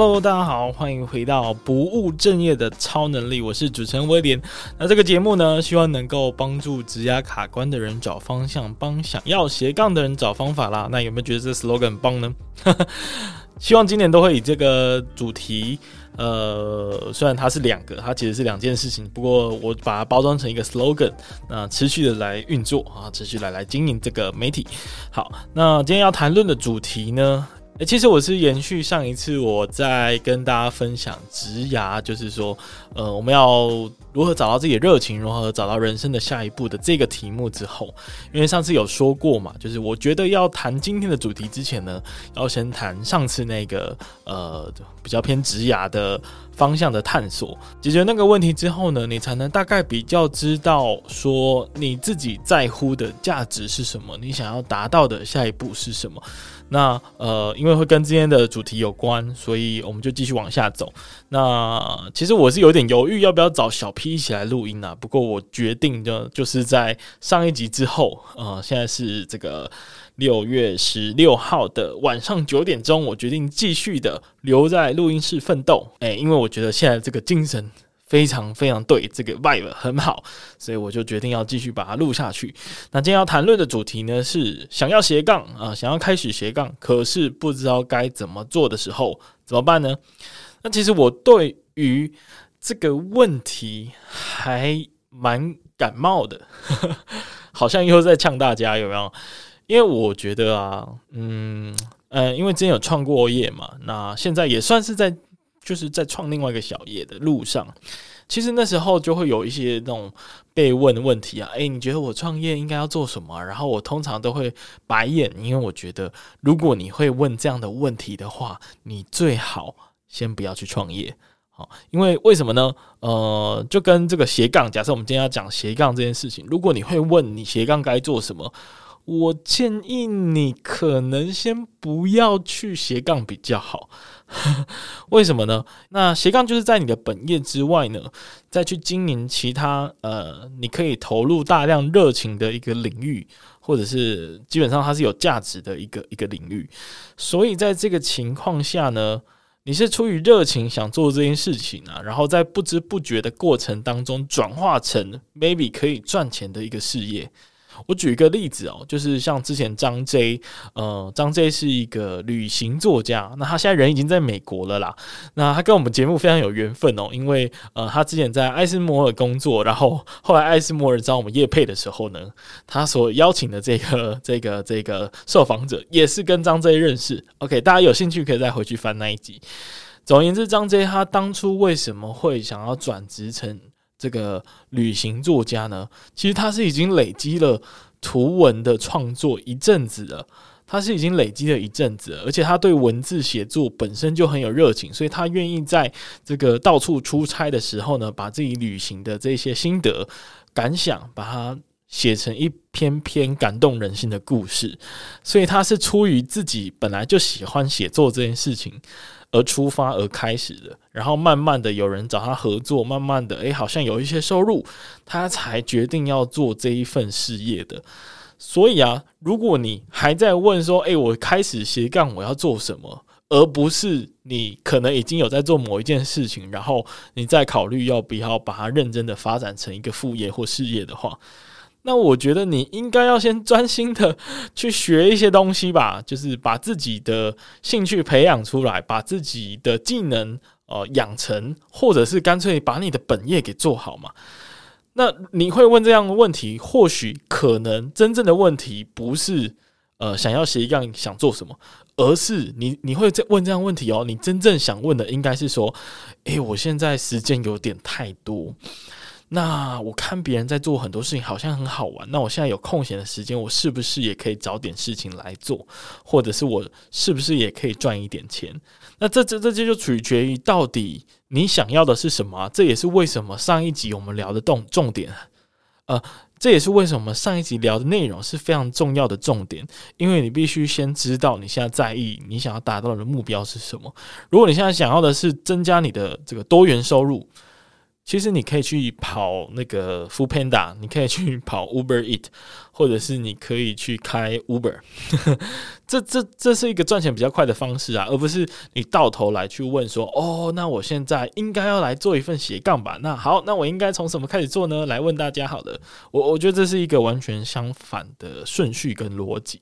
Hello，大家好，欢迎回到不务正业的超能力，我是主持人威廉。那这个节目呢，希望能够帮助职涯卡关的人找方向，帮想要斜杠的人找方法啦。那有没有觉得这 slogan 很棒呢？希望今年都会以这个主题，呃，虽然它是两个，它其实是两件事情，不过我把它包装成一个 slogan，那持续的来运作啊，持续来来经营这个媒体。好，那今天要谈论的主题呢？诶，其实我是延续上一次我在跟大家分享植牙，就是说，呃，我们要如何找到自己的热情，如何找到人生的下一步的这个题目之后，因为上次有说过嘛，就是我觉得要谈今天的主题之前呢，要先谈上次那个呃比较偏职涯的方向的探索，解决那个问题之后呢，你才能大概比较知道说你自己在乎的价值是什么，你想要达到的下一步是什么。那呃，因为会跟今天的主题有关，所以我们就继续往下走。那其实我是有点犹豫要不要找小 P 一起来录音啊，不过我决定就就是在上一集之后，呃，现在是这个六月十六号的晚上九点钟，我决定继续的留在录音室奋斗。诶，因为我觉得现在这个精神。非常非常对，这个 vibe 很好，所以我就决定要继续把它录下去。那今天要谈论的主题呢，是想要斜杠啊，想要开始斜杠，可是不知道该怎么做的时候怎么办呢？那其实我对于这个问题还蛮感冒的，好像又在呛大家有没有？因为我觉得啊，嗯呃，因为之前有创过业嘛，那现在也算是在。就是在创另外一个小业的路上，其实那时候就会有一些那种被问的问题啊，诶，你觉得我创业应该要做什么？然后我通常都会白眼，因为我觉得如果你会问这样的问题的话，你最好先不要去创业，好，因为为什么呢？呃，就跟这个斜杠，假设我们今天要讲斜杠这件事情，如果你会问你斜杠该做什么？我建议你可能先不要去斜杠比较好，为什么呢？那斜杠就是在你的本业之外呢，再去经营其他呃，你可以投入大量热情的一个领域，或者是基本上它是有价值的一个一个领域。所以在这个情况下呢，你是出于热情想做这件事情啊，然后在不知不觉的过程当中转化成 maybe 可以赚钱的一个事业。我举一个例子哦，就是像之前张 J，呃，张 J 是一个旅行作家，那他现在人已经在美国了啦。那他跟我们节目非常有缘分哦，因为呃，他之前在艾斯摩尔工作，然后后来艾斯摩尔找我们叶配的时候呢，他所邀请的这个这个这个受访者也是跟张 J 认识。OK，大家有兴趣可以再回去翻那一集。总而言之，张 J 他当初为什么会想要转职成？这个旅行作家呢，其实他是已经累积了图文的创作一阵子了，他是已经累积了一阵子了，而且他对文字写作本身就很有热情，所以他愿意在这个到处出差的时候呢，把自己旅行的这些心得感想，把它写成一篇篇感动人心的故事，所以他是出于自己本来就喜欢写作这件事情。而出发而开始的，然后慢慢的有人找他合作，慢慢的，诶，好像有一些收入，他才决定要做这一份事业的。所以啊，如果你还在问说，诶，我开始斜杠我要做什么，而不是你可能已经有在做某一件事情，然后你再考虑要不要把它认真的发展成一个副业或事业的话。那我觉得你应该要先专心的去学一些东西吧，就是把自己的兴趣培养出来，把自己的技能呃养成，或者是干脆把你的本业给做好嘛。那你会问这样的问题，或许可能真正的问题不是呃想要斜杠想做什么，而是你你会在问这样问题哦。你真正想问的应该是说，诶，我现在时间有点太多。那我看别人在做很多事情，好像很好玩。那我现在有空闲的时间，我是不是也可以找点事情来做？或者是我是不是也可以赚一点钱？那这这这这就取决于到底你想要的是什么。这也是为什么上一集我们聊的重重点，呃，这也是为什么上一集聊的内容是非常重要的重点，因为你必须先知道你现在在意你想要达到的目标是什么。如果你现在想要的是增加你的这个多元收入。其实你可以去跑那个 Foodpanda，你可以去跑 Uber Eat，或者是你可以去开 Uber，这这这是一个赚钱比较快的方式啊，而不是你到头来去问说，哦，那我现在应该要来做一份斜杠吧？那好，那我应该从什么开始做呢？来问大家好了，我我觉得这是一个完全相反的顺序跟逻辑。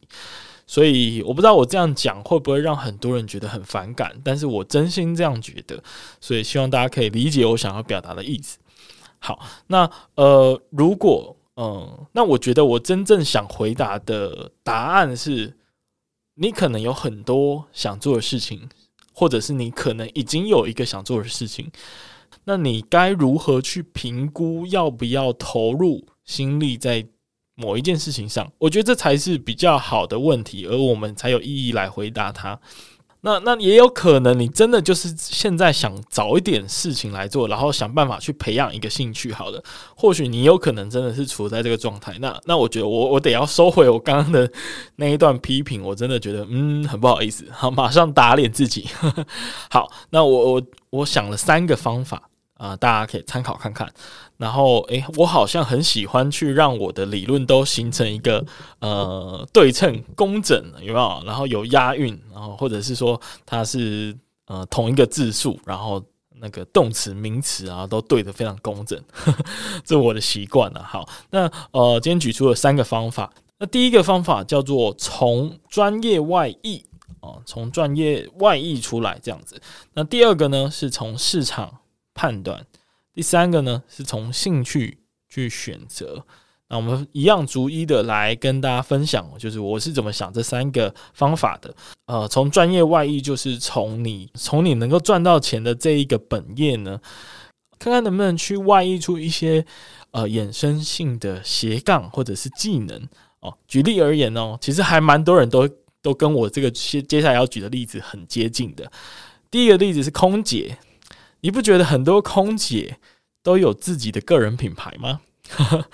所以我不知道我这样讲会不会让很多人觉得很反感，但是我真心这样觉得，所以希望大家可以理解我想要表达的意思。好，那呃，如果嗯、那我觉得我真正想回答的答案是，你可能有很多想做的事情，或者是你可能已经有一个想做的事情，那你该如何去评估要不要投入心力在某一件事情上，我觉得这才是比较好的问题，而我们才有意义来回答它。那那也有可能，你真的就是现在想找一点事情来做，然后想办法去培养一个兴趣。好了，或许你有可能真的是处在这个状态。那那我觉得我我得要收回我刚刚的那一段批评，我真的觉得嗯很不好意思，好，马上打脸自己。好，那我我我想了三个方法。啊、大家可以参考看看。然后，诶，我好像很喜欢去让我的理论都形成一个呃对称、工整，有没有？然后有押韵，然后或者是说它是呃同一个字数，然后那个动词、名词啊都对得非常工整，呵呵，这是我的习惯了。好，那呃，今天举出了三个方法。那第一个方法叫做从专业外溢啊，从专业外溢出来这样子。那第二个呢，是从市场。判断，第三个呢，是从兴趣去选择。那我们一样逐一的来跟大家分享，就是我是怎么想这三个方法的。呃，从专业外溢，就是从你从你能够赚到钱的这一个本业呢，看看能不能去外溢出一些呃衍生性的斜杠或者是技能哦。举例而言哦，其实还蛮多人都都跟我这个接接下来要举的例子很接近的。第一个例子是空姐。你不觉得很多空姐都有自己的个人品牌吗？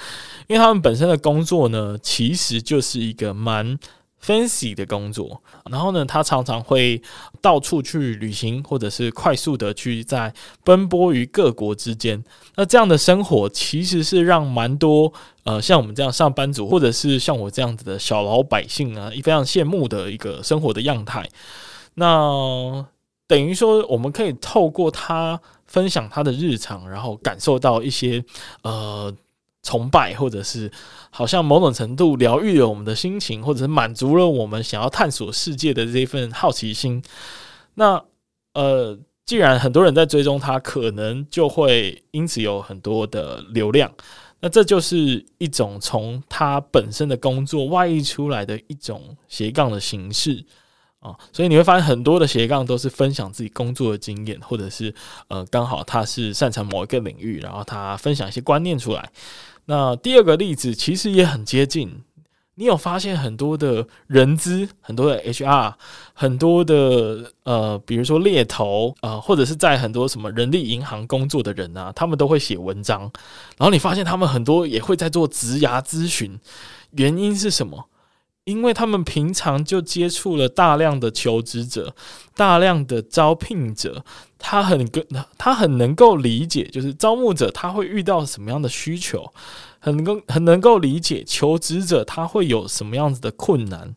因为他们本身的工作呢，其实就是一个蛮 fancy 的工作。然后呢，他常常会到处去旅行，或者是快速的去在奔波于各国之间。那这样的生活其实是让蛮多呃像我们这样上班族，或者是像我这样子的小老百姓啊，非常羡慕的一个生活的样态。那等于说，我们可以透过他分享他的日常，然后感受到一些呃崇拜，或者是好像某种程度疗愈了我们的心情，或者是满足了我们想要探索世界的这份好奇心。那呃，既然很多人在追踪他，可能就会因此有很多的流量。那这就是一种从他本身的工作外溢出来的一种斜杠的形式。啊，所以你会发现很多的斜杠都是分享自己工作的经验，或者是呃刚好他是擅长某一个领域，然后他分享一些观念出来。那第二个例子其实也很接近，你有发现很多的人资、很多的 HR、很多的呃，比如说猎头啊、呃，或者是在很多什么人力银行工作的人啊，他们都会写文章，然后你发现他们很多也会在做职涯咨询，原因是什么？因为他们平常就接触了大量的求职者，大量的招聘者，他很跟他很能够理解，就是招募者他会遇到什么样的需求，很能够很能够理解求职者他会有什么样子的困难。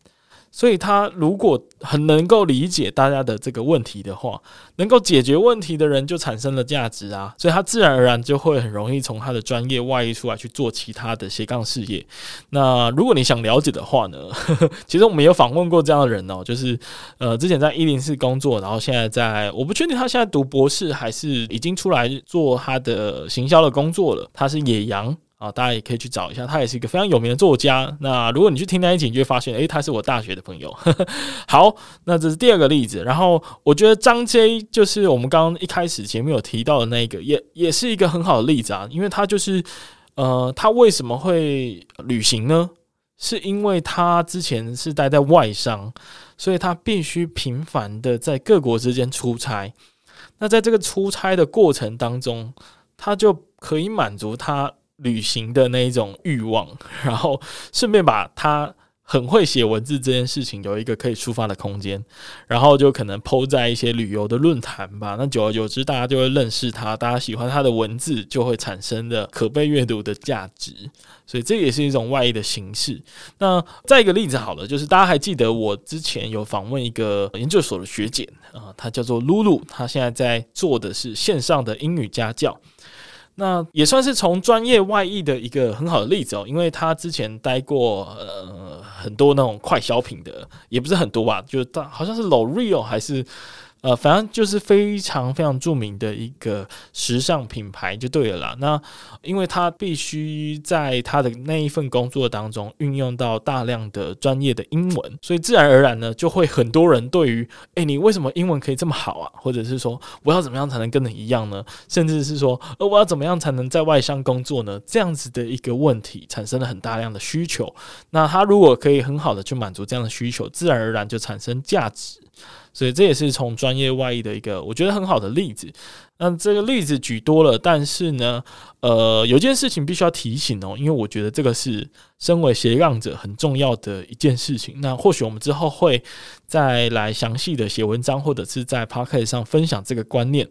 所以，他如果很能够理解大家的这个问题的话，能够解决问题的人就产生了价值啊，所以他自然而然就会很容易从他的专业外溢出来去做其他的斜 杠事业。那如果你想了解的话呢，呵呵，其实我们有访问过这样的人哦，就是呃，之前在一零四工作，然后现在在，我不确定他现在读博士还是已经出来做他的行销的工作了。他是野羊。啊，大家也可以去找一下，他也是一个非常有名的作家。那如果你去听那一集，你就会发现，诶，他是我大学的朋友。好，那这是第二个例子。然后我觉得张 J 就是我们刚刚一开始节目有提到的那一个，也也是一个很好的例子啊。因为他就是，呃，他为什么会旅行呢？是因为他之前是待在外商，所以他必须频繁的在各国之间出差。那在这个出差的过程当中，他就可以满足他。旅行的那一种欲望，然后顺便把他很会写文字这件事情有一个可以出发的空间，然后就可能抛在一些旅游的论坛吧。那久而久之，大家就会认识他，大家喜欢他的文字，就会产生的可被阅读的价值。所以这也是一种外溢的形式。那再一个例子好了，就是大家还记得我之前有访问一个研究所的学姐啊，她叫做露露，她现在在做的是线上的英语家教。那也算是从专业外溢的一个很好的例子哦，因为他之前待过呃很多那种快消品的，也不是很多吧，就是他好像是 L'Oreal 还是。呃，反正就是非常非常著名的一个时尚品牌就对了啦。那因为他必须在他的那一份工作当中运用到大量的专业的英文，所以自然而然呢，就会很多人对于，诶，你为什么英文可以这么好啊？或者是说，我要怎么样才能跟你一样呢？甚至是说，呃，我要怎么样才能在外商工作呢？这样子的一个问题产生了很大量的需求。那他如果可以很好的去满足这样的需求，自然而然就产生价值。所以这也是从专业外溢的一个我觉得很好的例子。那这个例子举多了，但是呢，呃，有件事情必须要提醒哦，因为我觉得这个是身为斜杠者很重要的一件事情。那或许我们之后会再来详细的写文章，或者是在 Podcast 上分享这个观念。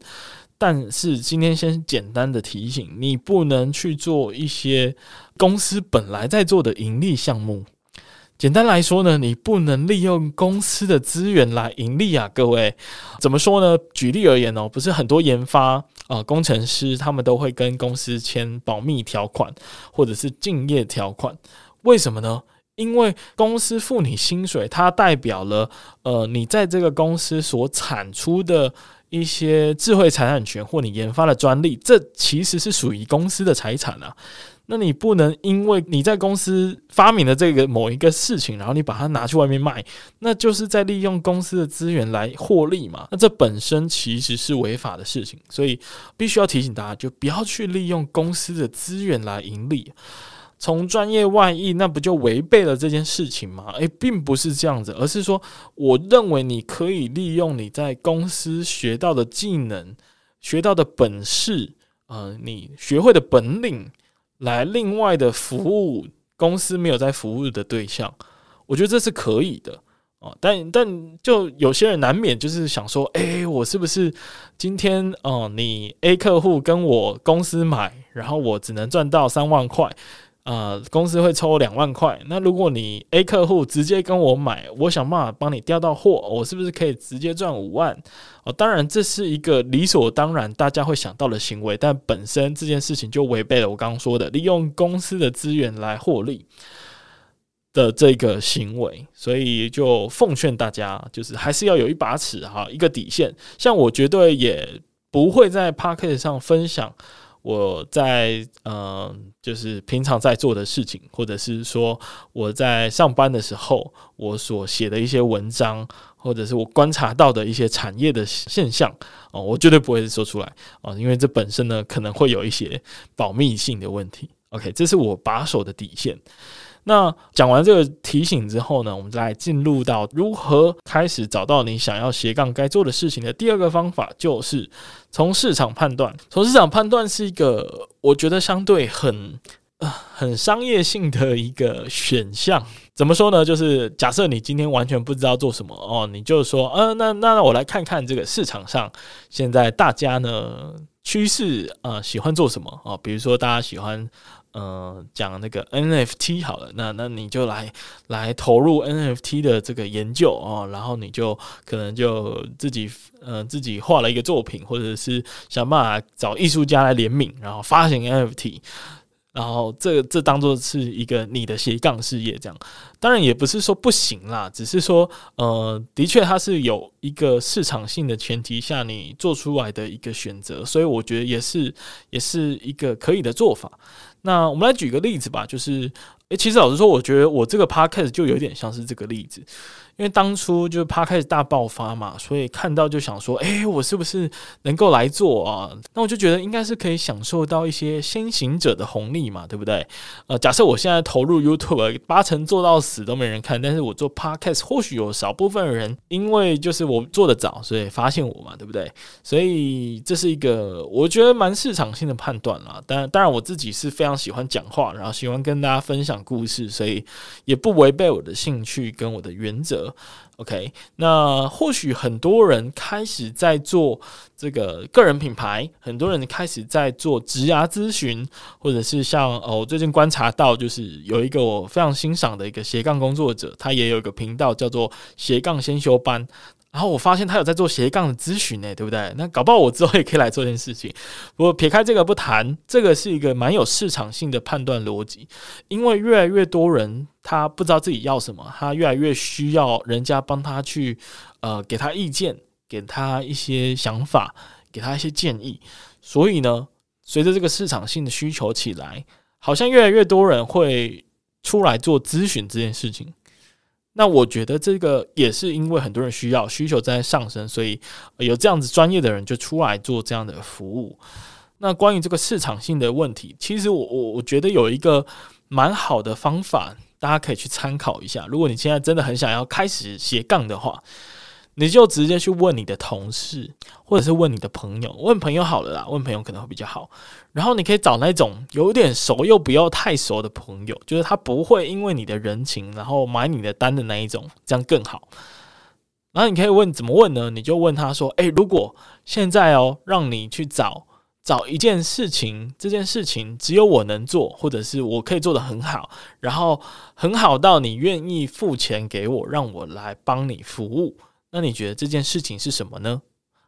但是今天先简单的提醒，你不能去做一些公司本来在做的盈利项目。简单来说呢，你不能利用公司的资源来盈利啊，各位。怎么说呢？举例而言哦，不是很多研发啊、工程师他们都会跟公司签保密条款或者是竞业条款，为什么呢？因为公司付你薪水，它代表了呃你在这个公司所产出的一些智慧财产权或你研发的专利，这其实是属于公司的财产啊。那你不能因为你在公司发明了这个某一个事情，然后你把它拿去外面卖，那就是在利用公司的资源来获利嘛？那这本身其实是违法的事情，所以必须要提醒大家，就不要去利用公司的资源来盈利。从专业外溢，那不就违背了这件事情吗？诶，并不是这样子，而是说，我认为你可以利用你在公司学到的技能、学到的本事，呃，你学会的本领。来另外的服务公司没有在服务的对象，我觉得这是可以的哦。但但就有些人难免就是想说，诶，我是不是今天哦，你 A 客户跟我公司买，然后我只能赚到三万块。呃，公司会抽两万块。那如果你 A 客户直接跟我买，我想办法帮你调到货，我是不是可以直接赚五万？哦，当然这是一个理所当然大家会想到的行为，但本身这件事情就违背了我刚刚说的利用公司的资源来获利的这个行为。所以就奉劝大家，就是还是要有一把尺哈，一个底线。像我绝对也不会在 pocket 上分享。我在嗯、就是平常在做的事情，或者是说我在上班的时候，我所写的一些文章，或者是我观察到的一些产业的现象哦，我绝对不会说出来啊，因为这本身呢可能会有一些保密性的问题。OK，这是我把守的底线。那讲完这个提醒之后呢，我们再进入到如何开始找到你想要斜杠该做的事情的第二个方法，就是从市场判断。从市场判断是一个我觉得相对很呃很商业性的一个选项。怎么说呢？就是假设你今天完全不知道做什么哦，你就说，呃，那那我来看看这个市场上现在大家呢趋势啊，呃，喜欢做什么啊？比如说大家喜欢。呃，讲那个 NFT 好了，那那你就来来投入 NFT 的这个研究哦，然后你就可能就自己呃自己画了一个作品，或者是想办法找艺术家来联名，然后发行 NFT，然后这这当做是一个你的斜杠事业，这样当然也不是说不行啦，只是说呃，的确它是有一个市场性的前提下你做出来的一个选择，所以我觉得也是也是一个可以的做法。那我们来举个例子吧，就是，诶，其实老实说，我觉得我这个 podcast 就有点像是这个例子，因为当初就 Podcast 大爆发嘛，所以看到就想说，诶，我是不是能够来做啊？那我就觉得应该是可以享受到一些先行者的红利嘛，对不对？呃，假设我现在投入 YouTube，八成做到死都没人看，但是我做 Podcast，或许有少部分人因为就是我做得早，所以发现我嘛，对不对？所以这是一个我觉得蛮市场性的判断啦。当然，当然我自己是非常喜欢讲话，然后喜欢跟大家分享故事，所以也不违背我的兴趣跟我的原则。OK，那或许很多人开始在做这个个人品牌，很多人开始在做职涯咨询，或者是像哦，我最近观察到，就是有一个我非常欣赏的一个斜杠工作者，他也有一个频道叫做斜杠先修班。然后我发现他有在做斜杠的咨询呢，对不对？那搞不好我之后也可以来做这件事情。不过撇开这个不谈，这个是一个蛮有市场性的判断逻辑，因为越来越多人他不知道自己要什么，他越来越需要人家帮他去呃给他意见，给他一些想法，给他一些建议。所以呢，随着这个市场性的需求起来，好像越来越多人会出来做咨询这件事情。那我觉得这个也是因为很多人需要，需求在上升，所以有这样子专业的人就出来做这样的服务。那关于这个市场性的问题，其实我我我觉得有一个蛮好的方法，大家可以去参考一下。如果你现在真的很想要开始斜杠的话。你就直接去问你的同事，或者是问你的朋友，问朋友好了啦，问朋友可能会比较好。然后你可以找那种有点熟又不要太熟的朋友，就是他不会因为你的人情，然后买你的单的那一种，这样更好。然后你可以问怎么问呢？你就问他说：“诶，如果现在哦，让你去找找一件事情，这件事情只有我能做，或者是我可以做得很好，然后很好到你愿意付钱给我，让我来帮你服务。”那你觉得这件事情是什么呢？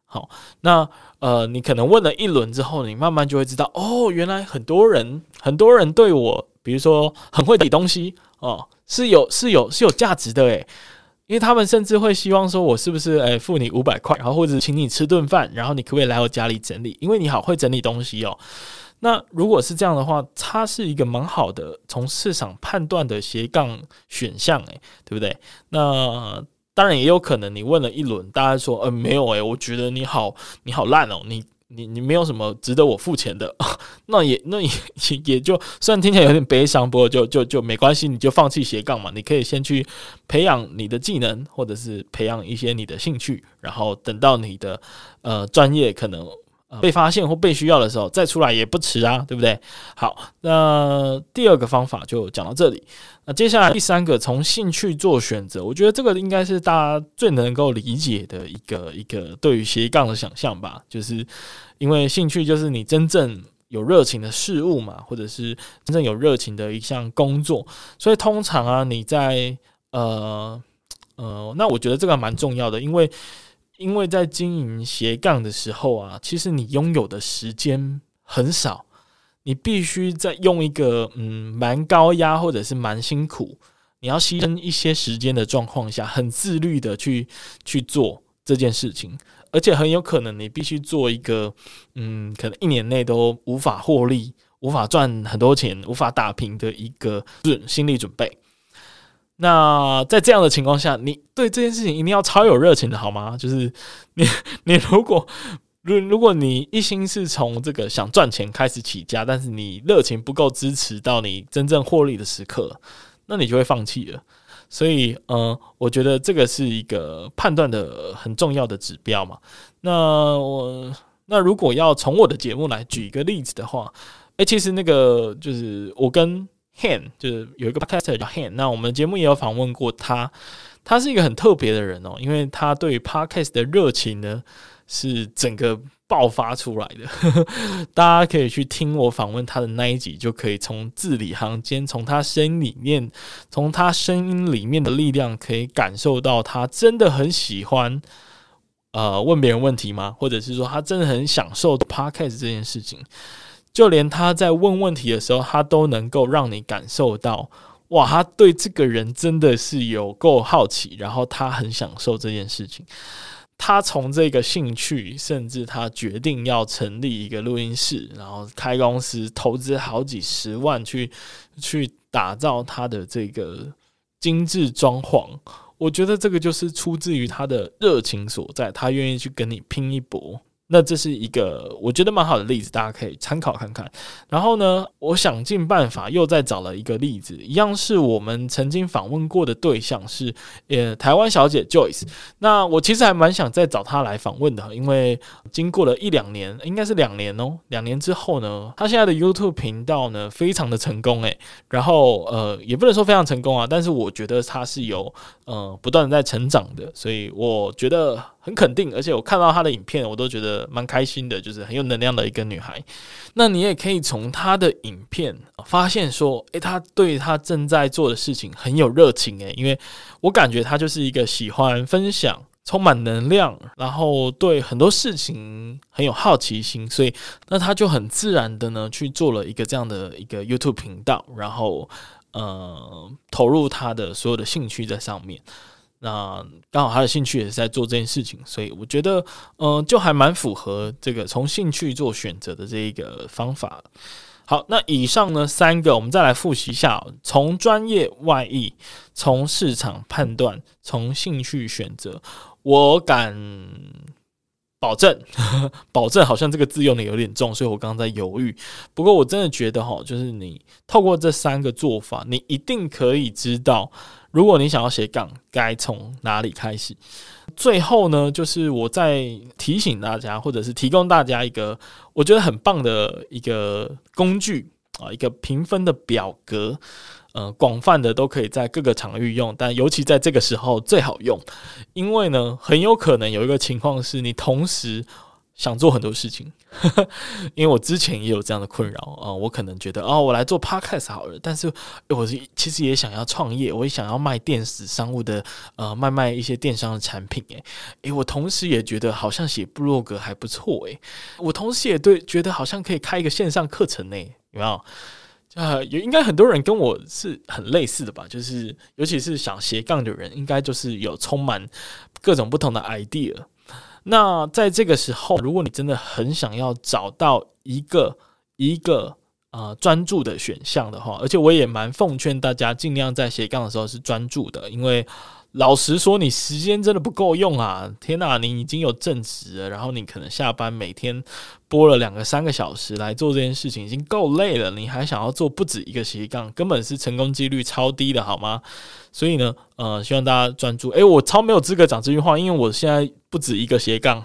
好，那呃，你可能问了一轮之后，你慢慢就会知道，哦，原来很多人很多人对我，比如说很会理东西哦，是有是有是有价值的诶，因为他们甚至会希望说我是不是诶付你五百块，然后或者请你吃顿饭，然后你可不可以来我家里整理？因为你好会整理东西哦。那如果是这样的话，它是一个蛮好的从市场判断的斜杠选项诶，对不对？那。当然也有可能，你问了一轮，大家说，呃，没有诶、我觉得你好，你好烂哦，你你你没有什么值得我付钱的，那也那也 也就虽然听起来有点悲伤，不过就就就没关系，你就放弃斜杠嘛，你可以先去培养你的技能，或者是培养一些你的兴趣，然后等到你的呃专业可能。被发现或被需要的时候再出来也不迟啊，对不对？好，那第二个方法就讲到这里。那接下来第三个，从兴趣做选择，我觉得这个应该是大家最能够理解的一个一个对于斜杠的想象吧。就是因为兴趣就是你真正有热情的事物嘛，或者是真正有热情的一项工作，所以通常啊，你在呃呃，那我觉得这个蛮重要的，因为。因为在经营斜杠的时候啊，其实你拥有的时间很少，你必须在用一个嗯蛮高压或者是蛮辛苦，你要牺牲一些时间的状况下，很自律的去去做这件事情，而且很有可能你必须做一个嗯，可能一年内都无法获利、无法赚很多钱、无法打平的一个准心理准备。那在这样的情况下，你对这件事情一定要超有热情的好吗？就是你，你如果如如果你一心是从这个想赚钱开始起家，但是你热情不够支持到你真正获利的时刻，那你就会放弃了。所以，呃，我觉得这个是一个判断的很重要的指标嘛。那我那如果要从我的节目来举一个例子的话，诶，其实那个就是我跟。Han 就是有一个 podcaster 叫 Han，那我们节目也有访问过他，他是一个很特别的人哦，因为他对 podcast 的热情呢是整个爆发出来的，大家可以去听我访问他的那一集，就可以从字里行间，从他声音里面，从他声音里面的力量，可以感受到他真的很喜欢呃问别人问题吗？或者是说他真的很享受 podcast 这件事情？就连他在问问题的时候，他都能够让你感受到，哇，他对这个人真的是有够好奇，然后他很享受这件事情。他从这个兴趣，甚至他决定要成立一个录音室，然后开公司，投资好几十万去去打造他的这个精致装潢。我觉得这个就是出自于他的热情所在，他愿意去跟你拼一搏。那这是一个我觉得蛮好的例子，大家可以参考看看。然后呢，我想尽办法又再找了一个例子，一样是我们曾经访问过的对象是呃台湾小姐 Joyce。那我其实还蛮想再找她来访问的，因为经过了一两年，应该是两年哦，两年之后呢，她现在的 YouTube 频道呢非常的成功诶。然后呃也不能说非常成功啊，但是我觉得她是有呃不断的在成长的，所以我觉得。很肯定，而且我看到她的影片，我都觉得蛮开心的，就是很有能量的一个女孩。那你也可以从她的影片发现说，诶，她对她正在做的事情很有热情，诶，因为我感觉她就是一个喜欢分享、充满能量，然后对很多事情很有好奇心，所以那她就很自然的呢去做了一个这样的一个 YouTube 频道，然后呃投入她的所有的兴趣在上面。那刚好他的兴趣也是在做这件事情，所以我觉得，嗯、就还蛮符合这个从兴趣做选择的这一个方法。好，那以上呢三个，我们再来复习一下：从专业外溢，从市场判断，从兴趣选择。我敢保证，保证好像这个字用的有点重，所以我刚刚在犹豫。不过我真的觉得哈，就是你透过这三个做法，你一定可以知道。如果你想要斜杠，该从哪里开始？最后呢，就是我再提醒大家，或者是提供大家一个我觉得很棒的一个工具啊，一个评分的表格，呃，广泛的都可以在各个场域用，但尤其在这个时候最好用，因为呢，很有可能有一个情况是你同时。想做很多事情，因为我之前也有这样的困扰啊、我可能觉得哦，我来做 podcast 好了，但是我是其实也想要创业，我也想要卖电子商务的，呃，卖卖一些电商的产品。诶，诶，我同时也觉得好像写部落格还不错。诶，我同时也对觉得好像可以开一个线上课程呢，有没有？呃，有应该很多人跟我是很类似的吧？就是尤其是想斜杠的人，应该就是有充满各种不同的 idea。那在这个时候，如果你真的很想要找到一个一个啊专注的选项的话，而且我也蛮奉劝大家尽量在斜杠的时候是专注的，因为老实说，你时间真的不够用啊！天哪，你已经有正职了，然后你可能下班每天播了两个三个小时来做这件事情，已经够累了，你还想要做不止一个斜杠，根本是成功几率超低的，好吗？所以呢，呃，希望大家专注。诶，我超没有资格讲这句话，因为我现在不止一个斜杠。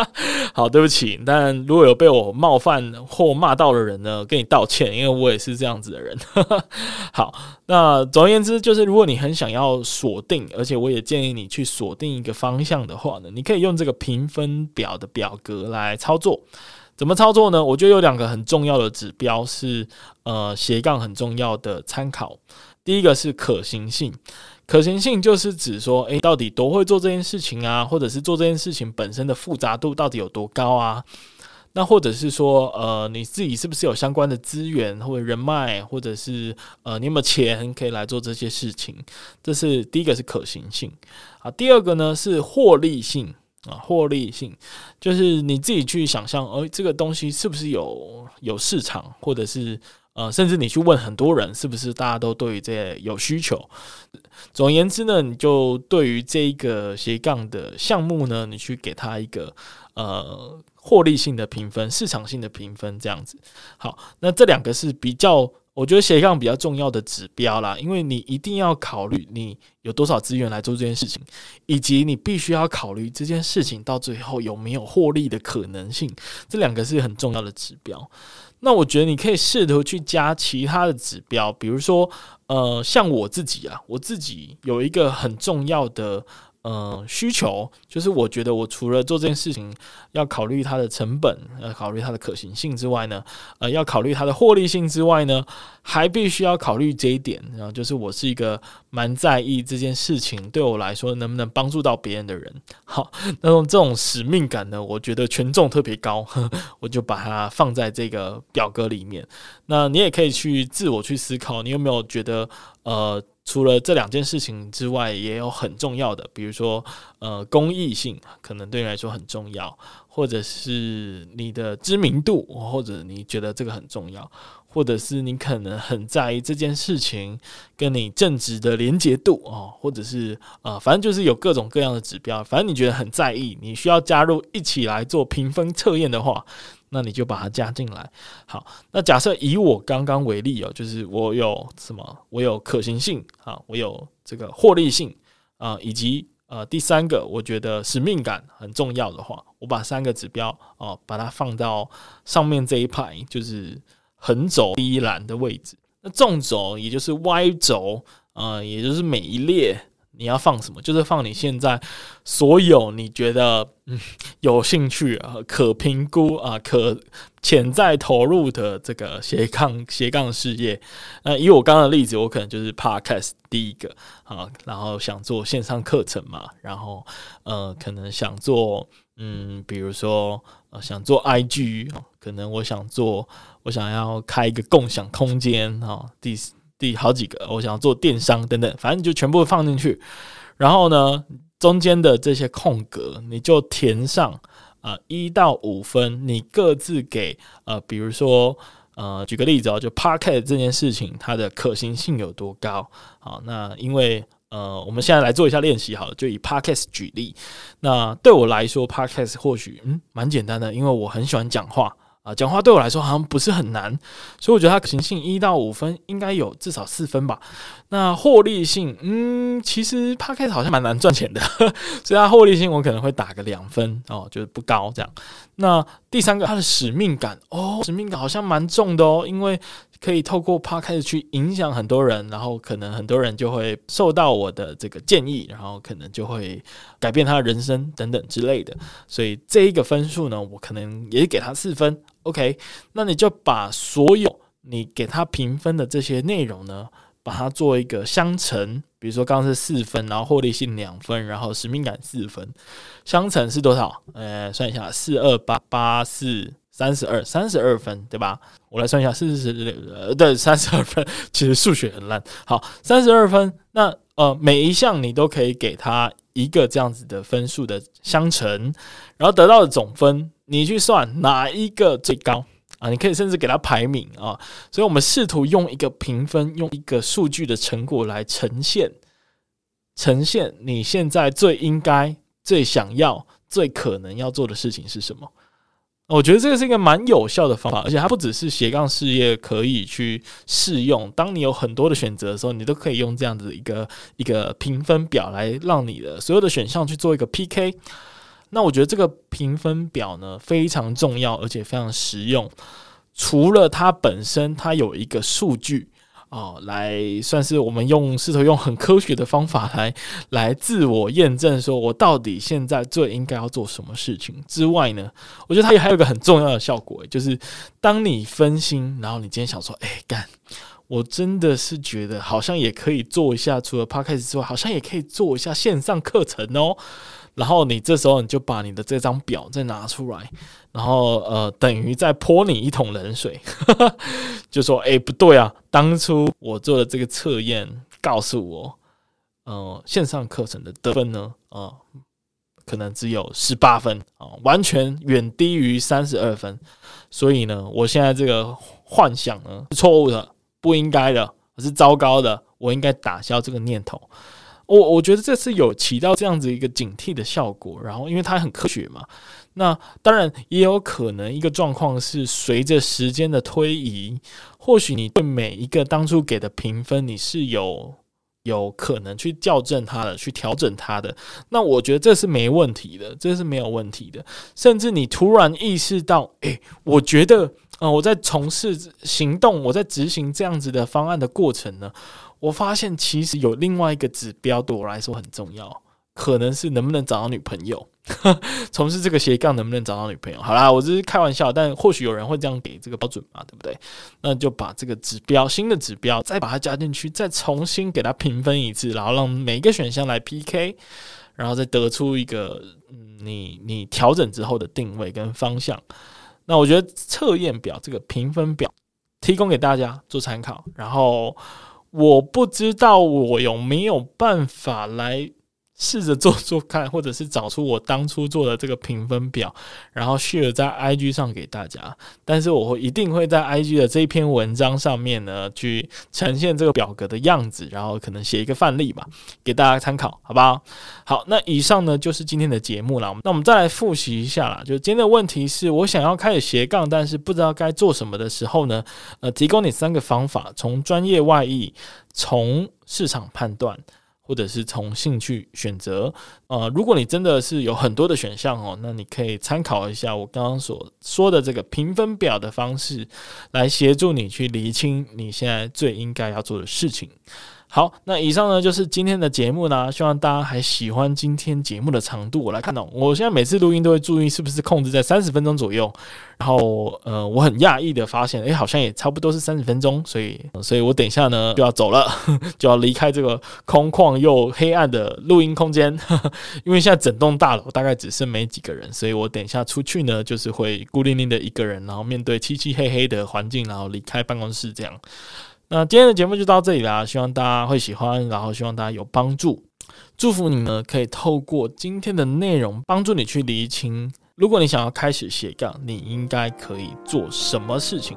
好，对不起。但如果有被我冒犯或骂到的人呢，跟你道歉，因为我也是这样子的人。好，那总而言之，就是如果你很想要锁定，而且我也建议你去锁定一个方向的话呢，你可以用这个评分表的表格来操作。怎么操作呢？我觉得有两个很重要的指标是，呃，斜杠很重要的参考。第一个是可行性，可行性就是指说，诶，到底多会做这件事情啊，或者是做这件事情本身的复杂度到底有多高啊？那或者是说，呃，你自己是不是有相关的资源或者人脉，或者是呃，你有没有钱可以来做这些事情？这是第一个是可行性啊。第二个呢是获利性啊，获利性就是你自己去想象，呃，这个东西是不是有有市场，或者是。呃，甚至你去问很多人，是不是大家都对于这有需求？总而言之呢，你就对于这一个斜杠的项目呢，你去给他一个呃获利性的评分、市场性的评分，这样子。好，那这两个是比较，我觉得斜杠比较重要的指标啦，因为你一定要考虑你有多少资源来做这件事情，以及你必须要考虑这件事情到最后有没有获利的可能性，这两个是很重要的指标。那我觉得你可以试图去加其他的指标，比如说，呃，像我自己啊，我自己有一个很重要的。呃，需求就是我觉得我除了做这件事情要考虑它的成本，要考虑它的可行性之外呢，呃，要考虑它的获利性之外呢，还必须要考虑这一点，然后就是我是一个蛮在意这件事情对我来说能不能帮助到别人的人。好，那种这种使命感呢，我觉得权重特别高，我就把它放在这个表格里面。那你也可以去自我去思考，你有没有觉得呃？除了这两件事情之外，也有很重要的，比如说，呃，公益性可能对你来说很重要，或者是你的知名度，或者你觉得这个很重要，或者是你可能很在意这件事情跟你正直的连结度哦，或者是呃，反正就是有各种各样的指标，反正你觉得很在意，你需要加入一起来做评分测验的话，那你就把它加进来。好，那假设以我刚刚为例哦，就是我有什么，我有可行性啊，我有这个获利性啊，以及呃第三个，我觉得使命感很重要的话，我把三个指标哦，把它放到上面这一排，就是。横轴第一栏的位置，那纵轴也就是 Y 轴，呃，也就是每一列你要放什么，就是放你现在所有你觉得嗯有兴趣啊、可评估啊、可潜在投入的这个斜杠斜杠事业。那以我刚刚的例子，我可能就是 Podcast 第一个啊，然后想做线上课程嘛，然后呃，可能想做嗯，比如说呃，想做 IG，可能我想做。我想要开一个共享空间啊，第第好几个，我想要做电商等等，反正就全部放进去。然后呢，中间的这些空格你就填上啊，一到五分，你各自给呃，比如说呃，举个例子哦，就 Podcast 这件事情它的可行性有多高？好，那因为呃，我们现在来做一下练习好了，就以 Podcast 举例。那对我来说，Podcast 或许嗯蛮简单的，因为我很喜欢讲话。啊，讲话对我来说好像不是很难，所以我觉得它可行性一到五分应该有至少四分吧。那获利性，嗯，其实 Park 好像蛮难赚钱的，所以它获利性我可能会打个两分哦，就是不高这样。那第三个，他的使命感哦，使命感好像蛮重的哦，因为。可以透过 Podcast 去影响很多人，然后可能很多人就会受到我的这个建议，然后可能就会改变他的人生等等之类的。所以这一个分数呢，我可能也给他四分。OK，那你就把所有你给他评分的这些内容呢，把它做一个相乘。比如说刚刚是四分，然后获利性两分，然后使命感四分，相乘是多少？呃，算一下，四二八八四。三十二，三十二分，对吧？我来算一下，四十呃，对，三十二分。其实数学很烂。好，三十二分。那呃，每一项你都可以给他一个这样子的分数的相乘，然后得到的总分，你去算哪一个最高啊？你可以甚至给它排名啊。所以我们试图用一个评分，用一个数据的成果来呈现，呈现你现在最应该、最想要、最可能要做的事情是什么。我觉得这个是一个蛮有效的方法，而且它不只是斜杠事业可以去适用。当你有很多的选择的时候，你都可以用这样子一个一个评分表来让你的所有的选项去做一个 PK。那我觉得这个评分表呢，非常重要，而且非常实用。除了它本身，它有一个数据。哦，来算是我们用试图用很科学的方法来来自我验证，说我到底现在最应该要做什么事情之外呢，我觉得它也还有一个很重要的效果，就是当你分心，然后你今天想说，哎，干，我真的是觉得好像也可以做一下，除了 Podcast 之外，好像也可以做一下线上课程哦。然后你这时候你就把你的这张表再拿出来，然后呃，等于再泼你一桶冷水，就说：“哎，不对啊！当初我做的这个测验告诉我，呃，线上课程的得分呢，呃，可能只有十八分啊，完全远低于三十二分。所以呢，我现在这个幻想呢是错误的，不应该的，是糟糕的，我应该打消这个念头。”我我觉得这是有起到这样子一个警惕的效果，然后因为它很科学嘛，那当然也有可能一个状况是随着时间的推移，或许你对每一个当初给的评分你是有有可能去校正它的，去调整它的。那我觉得这是没问题的，这是没有问题的。甚至你突然意识到，诶，我觉得，呃，我在从事行动，我在执行这样子的方案的过程呢。我发现其实有另外一个指标对我来说很重要，可能是能不能找到女朋友。从事这个斜杠能不能找到女朋友？好啦，我只是开玩笑，但或许有人会这样给这个标准嘛，对不对？那就把这个指标，新的指标，再把它加进去，再重新给它评分一次，然后让每一个选项来 PK，然后再得出一个，你你调整之后的定位跟方向。那我觉得测验表这个评分表提供给大家做参考，然后。我不知道我有没有办法来试着做做看，或者是找出我当初做的这个评分表，然后 share 在 IG 上给大家。但是我会一定会在 IG 的这一篇文章上面呢，去呈现这个表格的样子，然后可能写一个范例吧，给大家参考，好不好？好，那以上呢就是今天的节目了。那我们再来复习一下啦，就今天的问题是我想要开始斜杠，但是不知道该做什么的时候呢，呃，提供你三个方法：从专业外溢，从市场判断。或者是从兴趣选择，呃，如果你真的是有很多的选项哦，那你可以参考一下我刚刚所说的这个评分表的方式，来协助你去厘清你现在最应该要做的事情。好，那以上呢就是今天的节目呢，希望大家还喜欢今天节目的长度。我来看哦，我现在每次录音都会注意是不是控制在三十分钟左右。然后，呃，我很讶异的发现，诶，好像也差不多是三十分钟。所以，所以我等一下呢就要走了，就要离开这个空旷又黑暗的录音空间，因为现在整栋大楼大概只剩没几个人，所以我等一下出去呢就是会孤零零的一个人，然后面对漆漆黑黑的环境，然后离开办公室这样。那今天的节目就到这里啦，希望大家会喜欢，然后希望大家有帮助，祝福你呢可以透过今天的内容帮助你去厘清，如果你想要开始斜杠，你应该可以做什么事情。